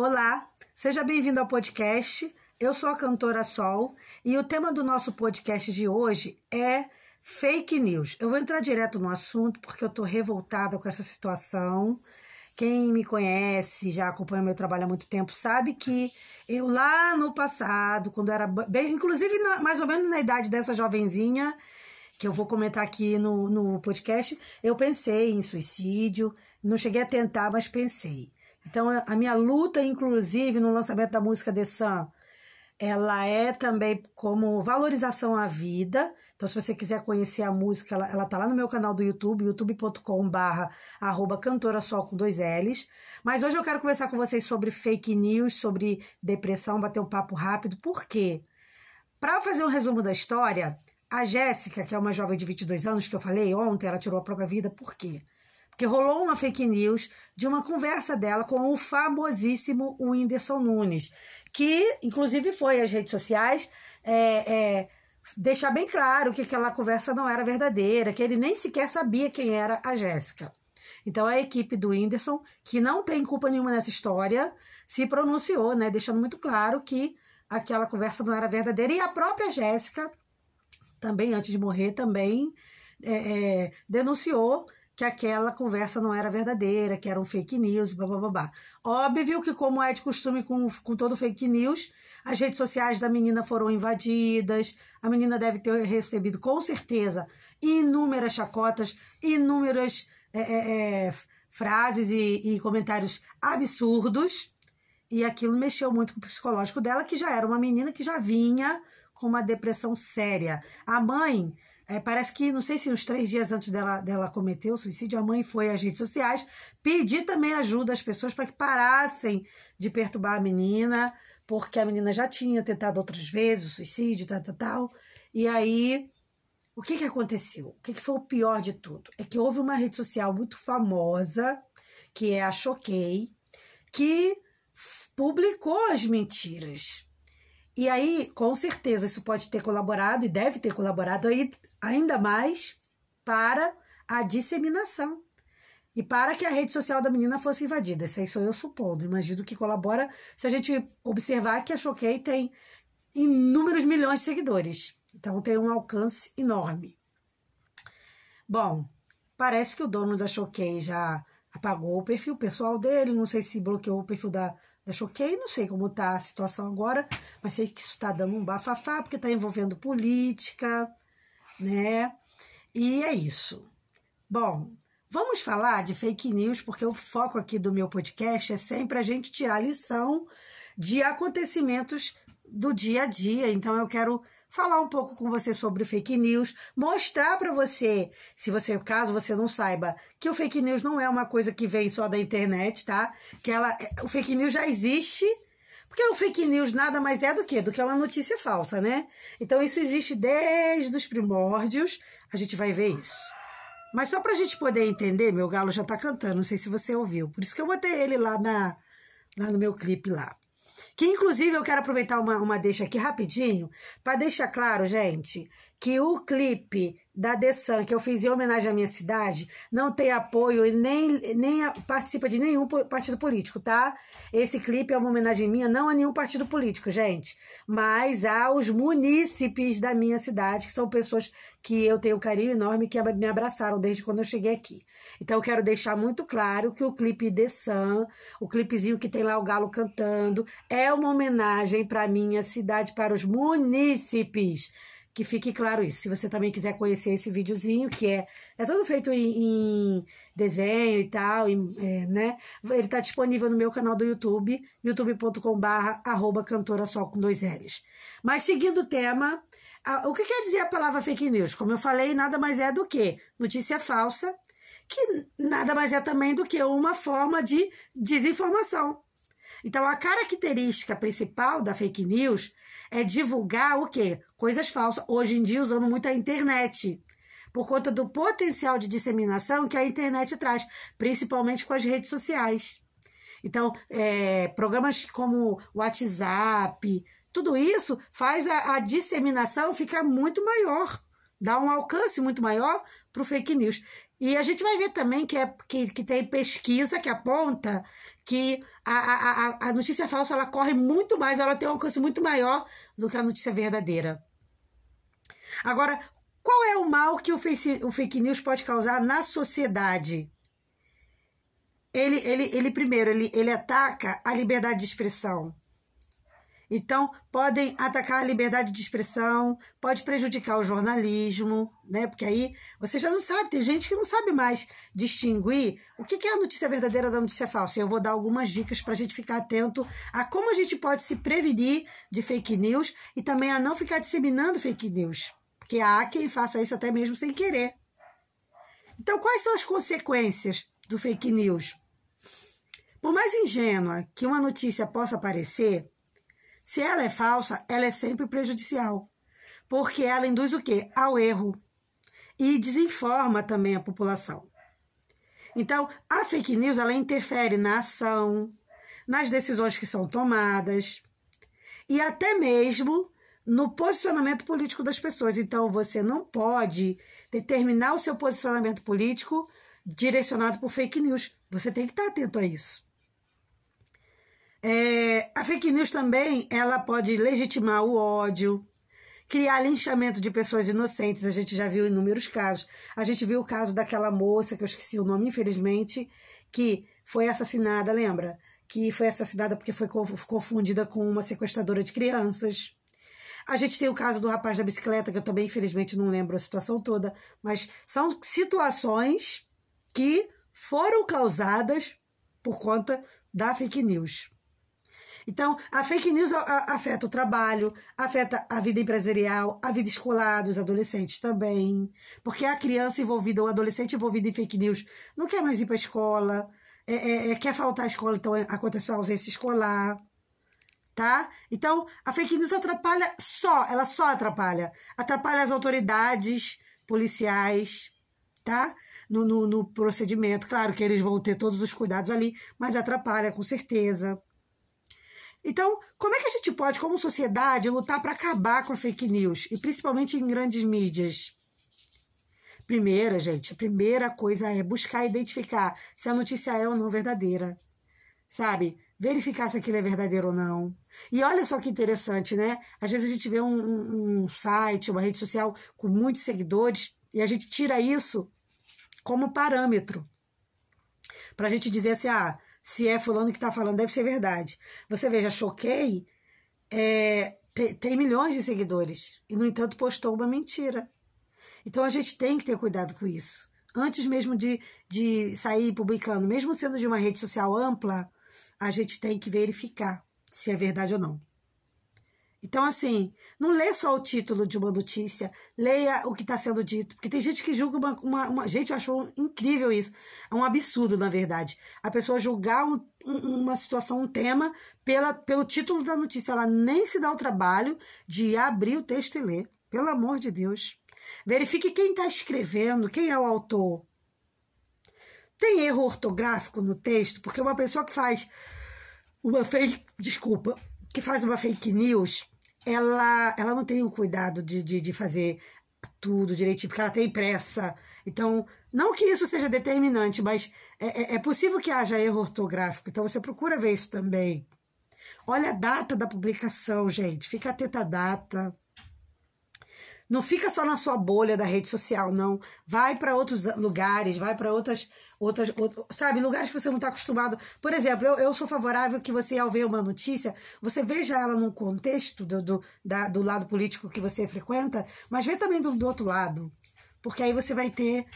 Olá, seja bem-vindo ao podcast. Eu sou a cantora Sol e o tema do nosso podcast de hoje é fake news. Eu vou entrar direto no assunto porque eu tô revoltada com essa situação. Quem me conhece, já acompanha meu trabalho há muito tempo, sabe que eu lá no passado, quando era bem, inclusive na, mais ou menos na idade dessa jovenzinha, que eu vou comentar aqui no, no podcast, eu pensei em suicídio, não cheguei a tentar, mas pensei. Então, a minha luta, inclusive, no lançamento da música The Sun, ela é também como valorização à vida. Então, se você quiser conhecer a música, ela, ela tá lá no meu canal do YouTube, youtube.com barra arroba cantora sol com dois L's. Mas hoje eu quero conversar com vocês sobre fake news, sobre depressão, bater um papo rápido. Por quê? Para fazer um resumo da história, a Jéssica, que é uma jovem de 22 anos, que eu falei ontem, ela tirou a própria vida, por quê? Que rolou uma fake news de uma conversa dela com o famosíssimo Whindersson Nunes, que inclusive foi às redes sociais é, é, deixar bem claro que aquela conversa não era verdadeira, que ele nem sequer sabia quem era a Jéssica. Então a equipe do Whindersson, que não tem culpa nenhuma nessa história, se pronunciou, né, deixando muito claro que aquela conversa não era verdadeira. E a própria Jéssica, também antes de morrer, também é, é denunciou que aquela conversa não era verdadeira, que era um fake news, blá, blá, blá. Óbvio que, como é de costume com, com todo fake news, as redes sociais da menina foram invadidas, a menina deve ter recebido, com certeza, inúmeras chacotas, inúmeras é, é, é frases e, e comentários absurdos, e aquilo mexeu muito com o psicológico dela, que já era uma menina que já vinha com uma depressão séria. A mãe é, parece que, não sei se uns três dias antes dela, dela cometer o suicídio, a mãe foi às redes sociais pedir também ajuda às pessoas para que parassem de perturbar a menina, porque a menina já tinha tentado outras vezes o suicídio, tal, tal, tal. E aí, o que, que aconteceu? O que, que foi o pior de tudo? É que houve uma rede social muito famosa, que é a Choquei, que publicou as mentiras. E aí, com certeza, isso pode ter colaborado e deve ter colaborado aí ainda mais para a disseminação e para que a rede social da menina fosse invadida. Isso aí sou eu supondo. Imagino que colabora se a gente observar que a Choquei tem inúmeros milhões de seguidores. Então tem um alcance enorme. Bom, parece que o dono da Choquei já apagou o perfil pessoal dele, não sei se bloqueou o perfil da, da Choquei, não sei como tá a situação agora, mas sei que isso está dando um bafafá, porque está envolvendo política, né? E é isso. Bom, vamos falar de fake news, porque o foco aqui do meu podcast é sempre a gente tirar lição de acontecimentos do dia a dia. Então eu quero falar um pouco com você sobre fake news, mostrar para você, se você caso você não saiba, que o fake news não é uma coisa que vem só da internet, tá? Que ela o fake news já existe porque o fake news nada mais é do que do que uma notícia falsa, né? Então isso existe desde os primórdios, a gente vai ver isso. Mas só para a gente poder entender, meu galo já está cantando, não sei se você ouviu. Por isso que eu botei ele lá, na, lá no meu clipe lá. Que inclusive eu quero aproveitar uma, uma deixa aqui rapidinho para deixar claro, gente, que o clipe da Dessan, que eu fiz em homenagem à minha cidade, não tem apoio e nem, nem participa de nenhum partido político, tá? Esse clipe é uma homenagem minha, não a nenhum partido político, gente, mas aos munícipes da minha cidade, que são pessoas que eu tenho um carinho enorme, que me abraçaram desde quando eu cheguei aqui. Então eu quero deixar muito claro que o clipe Dessan, o clipezinho que tem lá o galo cantando, é uma homenagem para minha cidade, para os munícipes que fique claro isso. Se você também quiser conhecer esse videozinho, que é, é todo feito em, em desenho e tal, em, é, né? Ele está disponível no meu canal do YouTube, youtube.com.br arroba cantora sol com dois L's. Mas seguindo o tema, a, o que quer dizer a palavra fake news? Como eu falei, nada mais é do que notícia falsa, que nada mais é também do que uma forma de desinformação. Então, a característica principal da fake news é divulgar o quê? Coisas falsas. Hoje em dia, usando muito a internet. Por conta do potencial de disseminação que a internet traz, principalmente com as redes sociais. Então, é, programas como WhatsApp, tudo isso faz a, a disseminação ficar muito maior, dá um alcance muito maior para o fake news. E a gente vai ver também que, é, que, que tem pesquisa que aponta que a, a, a notícia falsa ela corre muito mais, ela tem um alcance muito maior do que a notícia verdadeira. Agora, qual é o mal que o, face, o fake news pode causar na sociedade? Ele, ele, ele primeiro, ele, ele ataca a liberdade de expressão. Então, podem atacar a liberdade de expressão, pode prejudicar o jornalismo, né? Porque aí você já não sabe, tem gente que não sabe mais distinguir o que é a notícia verdadeira da notícia falsa. Eu vou dar algumas dicas para a gente ficar atento a como a gente pode se prevenir de fake news e também a não ficar disseminando fake news. Porque há quem faça isso até mesmo sem querer. Então, quais são as consequências do fake news? Por mais ingênua que uma notícia possa parecer, se ela é falsa, ela é sempre prejudicial, porque ela induz o quê? Ao erro e desinforma também a população. Então, a fake news ela interfere na ação, nas decisões que são tomadas e até mesmo no posicionamento político das pessoas. Então, você não pode determinar o seu posicionamento político direcionado por fake news. Você tem que estar atento a isso. É, a fake news também ela pode legitimar o ódio, criar linchamento de pessoas inocentes. A gente já viu inúmeros casos. A gente viu o caso daquela moça, que eu esqueci o nome, infelizmente, que foi assassinada, lembra? Que foi assassinada porque foi confundida com uma sequestradora de crianças. A gente tem o caso do rapaz da bicicleta, que eu também, infelizmente, não lembro a situação toda, mas são situações que foram causadas por conta da fake news. Então, a fake news afeta o trabalho, afeta a vida empresarial, a vida escolar dos adolescentes também. Porque a criança envolvida, o adolescente envolvido em fake news, não quer mais ir para a escola, é, é, é, quer faltar à escola, então acontece a ausência escolar. Tá? Então, a fake news atrapalha só, ela só atrapalha. Atrapalha as autoridades policiais, tá? No, no, no procedimento. Claro que eles vão ter todos os cuidados ali, mas atrapalha com certeza. Então, como é que a gente pode, como sociedade, lutar para acabar com a fake news, e principalmente em grandes mídias? Primeira, gente, a primeira coisa é buscar identificar se a notícia é ou não verdadeira. Sabe? Verificar se aquilo é verdadeiro ou não. E olha só que interessante, né? Às vezes a gente vê um, um, site, uma rede social com muitos seguidores e a gente tira isso como parâmetro. Para a gente dizer assim, ah, se é fulano que está falando, deve ser verdade. Você veja, Choquei é, tem, tem milhões de seguidores e, no entanto, postou uma mentira. Então a gente tem que ter cuidado com isso. Antes mesmo de, de sair publicando, mesmo sendo de uma rede social ampla, a gente tem que verificar se é verdade ou não. Então, assim, não lê só o título de uma notícia, leia o que está sendo dito. Porque tem gente que julga uma, uma, uma, Gente, eu acho incrível isso. É um absurdo, na verdade. A pessoa julgar um, um, uma situação, um tema, pela, pelo título da notícia. Ela nem se dá o trabalho de abrir o texto e ler. Pelo amor de Deus. Verifique quem está escrevendo, quem é o autor. Tem erro ortográfico no texto, porque uma pessoa que faz uma fake. Desculpa que faz uma fake news, ela, ela não tem o cuidado de, de, de fazer tudo direitinho, porque ela tem pressa. Então, não que isso seja determinante, mas é, é, é possível que haja erro ortográfico. Então, você procura ver isso também. Olha a data da publicação, gente. Fica atenta à data. Não fica só na sua bolha da rede social, não. Vai para outros lugares, vai para outras, outras, outras, sabe, lugares que você não está acostumado. Por exemplo, eu, eu sou favorável que você, ao ver uma notícia, você veja ela num contexto do, do, da, do lado político que você frequenta, mas vê também do, do outro lado. Porque aí você vai ter,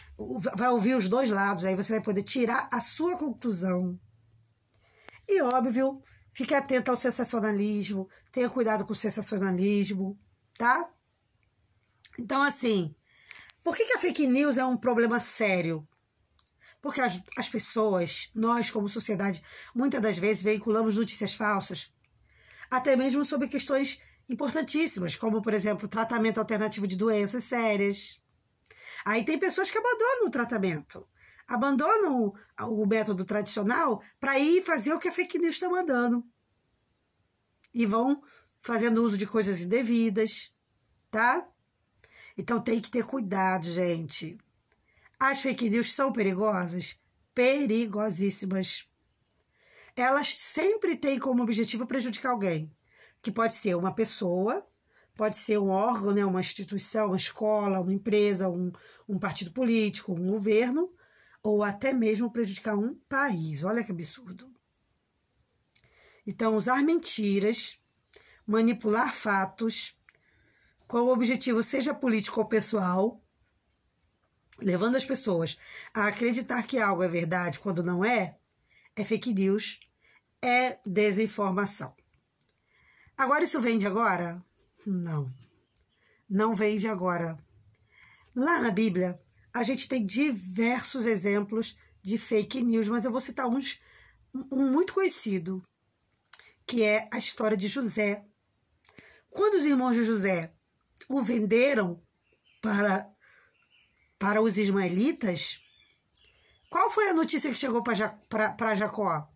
vai ouvir os dois lados, aí você vai poder tirar a sua conclusão. E óbvio, fique atento ao sensacionalismo, tenha cuidado com o sensacionalismo, tá? Então, assim, por que, que a fake news é um problema sério? Porque as, as pessoas, nós como sociedade, muitas das vezes veiculamos notícias falsas, até mesmo sobre questões importantíssimas, como, por exemplo, tratamento alternativo de doenças sérias. Aí tem pessoas que abandonam o tratamento, abandonam o método tradicional para ir fazer o que a fake news está mandando. E vão fazendo uso de coisas indevidas, tá? Então tem que ter cuidado, gente. As fake news são perigosas? Perigosíssimas. Elas sempre têm como objetivo prejudicar alguém, que pode ser uma pessoa, pode ser um órgão, né, uma instituição, uma escola, uma empresa, um, um partido político, um governo, ou até mesmo prejudicar um país. Olha que absurdo. Então, usar mentiras, manipular fatos, com o objetivo, seja político ou pessoal, levando as pessoas a acreditar que algo é verdade quando não é, é fake news, é desinformação. Agora, isso vende agora? Não. Não vende agora. Lá na Bíblia, a gente tem diversos exemplos de fake news, mas eu vou citar uns, um muito conhecido, que é a história de José. Quando os irmãos de José o venderam para, para os ismaelitas, qual foi a notícia que chegou para Jacó?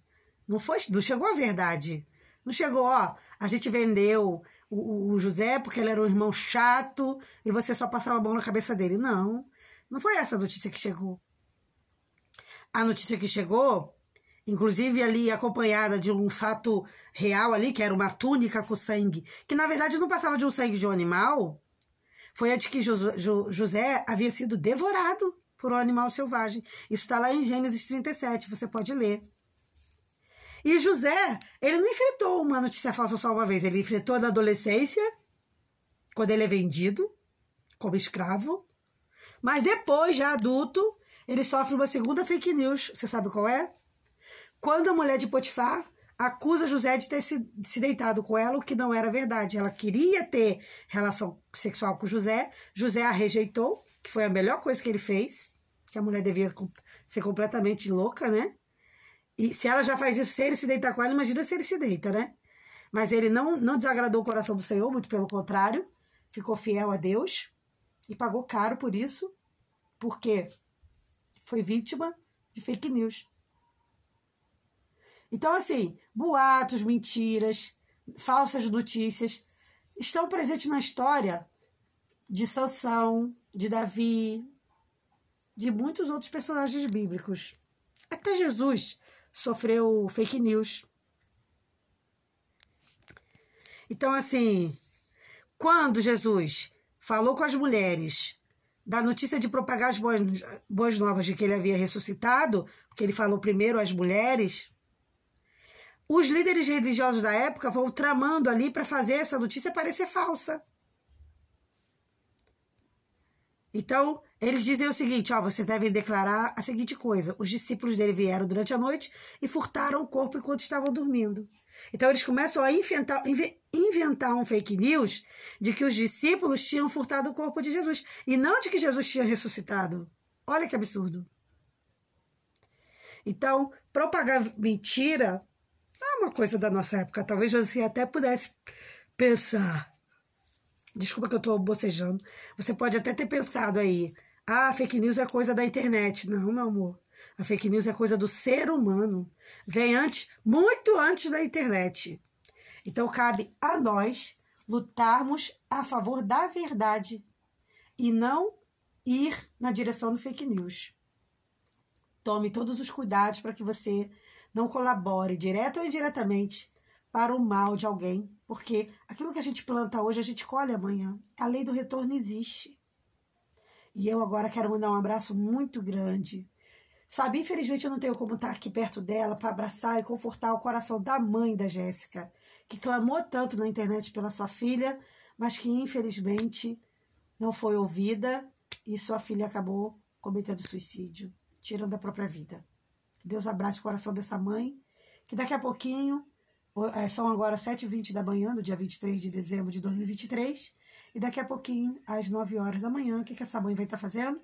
Não foi, não chegou a verdade. Não chegou, ó, a gente vendeu o, o, José porque ele era um irmão chato e você só passava a mão na cabeça dele. Não, não foi essa a notícia que chegou. A notícia que chegou, inclusive ali acompanhada de um fato real ali, que era uma túnica com sangue, que na verdade não passava de um sangue de um animal, foi a de que José havia sido devorado por um animal selvagem. Isso está lá em Gênesis 37, você pode ler. E José, ele não enfrentou uma notícia falsa só uma vez, ele enfrentou na adolescência, quando ele é vendido como escravo, mas depois, já adulto, ele sofre uma segunda fake news. Você sabe qual é? Quando a mulher de Potifar acusa José de ter se, se deitado com ela, o que não era verdade. Ela queria ter relação sexual com José, José a rejeitou, que foi a melhor coisa que ele fez, que a mulher devia ser completamente louca, né? E se ela já faz isso, se ele se deitar com ela, imagina se ele se deita, né? Mas ele não, não desagradou o coração do Senhor, muito pelo contrário, ficou fiel a Deus e pagou caro por isso, porque foi vítima de fake news. Então, assim, boatos, mentiras, falsas notícias estão presentes na história de Sansão, de Davi, de muitos outros personagens bíblicos. Até Jesus sofreu fake news. Então, assim, quando Jesus falou com as mulheres da notícia de propagar as boas, boas novas de que ele havia ressuscitado, porque ele falou primeiro às mulheres, os líderes religiosos da época vão tramando ali para fazer essa notícia parecer falsa. Então, eles dizem o seguinte: ó, vocês devem declarar a seguinte coisa: os discípulos dele vieram durante a noite e furtaram o corpo enquanto estavam dormindo. Então, eles começam a inventar, inventar um fake news de que os discípulos tinham furtado o corpo de Jesus e não de que Jesus tinha ressuscitado. Olha que absurdo. Então, propagar mentira uma coisa da nossa época. Talvez você até pudesse pensar. Desculpa que eu estou bocejando. Você pode até ter pensado aí. Ah, fake news é coisa da internet. Não, meu amor. A fake news é coisa do ser humano. Vem antes, muito antes da internet. Então cabe a nós lutarmos a favor da verdade e não ir na direção do fake news. Tome todos os cuidados para que você não colabore, direto ou indiretamente, para o mal de alguém, porque aquilo que a gente planta hoje, a gente colhe amanhã. A lei do retorno existe. E eu agora quero mandar um abraço muito grande. Sabe, infelizmente eu não tenho como estar aqui perto dela para abraçar e confortar o coração da mãe da Jéssica, que clamou tanto na internet pela sua filha, mas que infelizmente não foi ouvida e sua filha acabou cometendo suicídio, tirando a própria vida. Deus abrace o coração dessa mãe, que daqui a pouquinho, é, são agora 7h20 da manhã, do dia 23 de dezembro de 2023, e daqui a pouquinho, às 9 horas da manhã, o que, que essa mãe vai estar fazendo?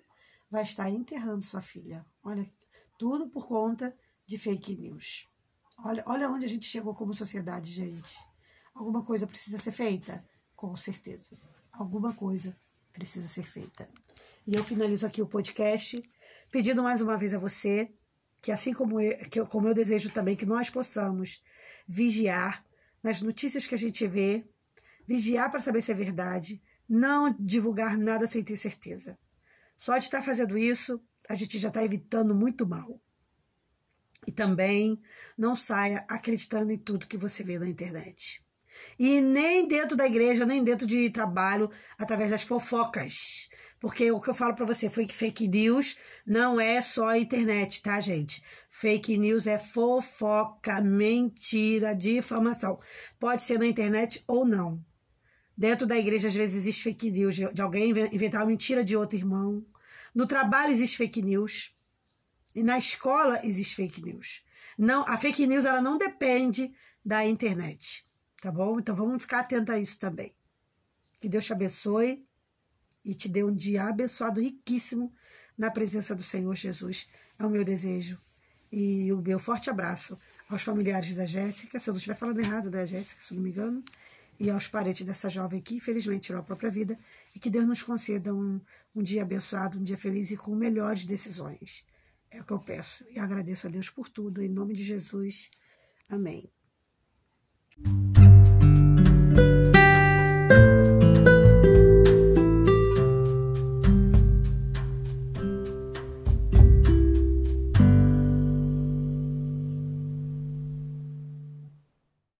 Vai estar enterrando sua filha. Olha, tudo por conta de fake news. Olha, olha onde a gente chegou como sociedade, gente. Alguma coisa precisa ser feita? Com certeza. Alguma coisa precisa ser feita. E eu finalizo aqui o podcast pedindo mais uma vez a você que assim como eu, que como eu desejo também que nós possamos vigiar nas notícias que a gente vê, vigiar para saber se é verdade, não divulgar nada sem ter certeza. Só de estar fazendo isso, a gente já está evitando muito mal. E também não saia acreditando em tudo que você vê na internet. E nem dentro da igreja, nem dentro de trabalho, através das fofocas. Porque o que eu falo para você foi que fake news não é só a internet, tá, gente? Fake news é fofoca, mentira, difamação. Pode ser na internet ou não. Dentro da igreja, às vezes, existe fake news de alguém inventar uma mentira de outro irmão. No trabalho existe fake news. E na escola existe fake news. Não, a fake news ela não depende da internet, tá bom? Então vamos ficar atentos a isso também. Que Deus te abençoe e te dê um dia abençoado, riquíssimo na presença do Senhor Jesus. É o meu desejo. E o meu forte abraço aos familiares da Jéssica, se eu não estiver falando errado da Jéssica, se não me engano, e aos parentes dessa jovem que infelizmente tirou a própria vida, e que Deus nos conceda um, um dia abençoado, um dia feliz e com melhores decisões. É o que eu peço e agradeço a Deus por tudo. Em nome de Jesus. Amém.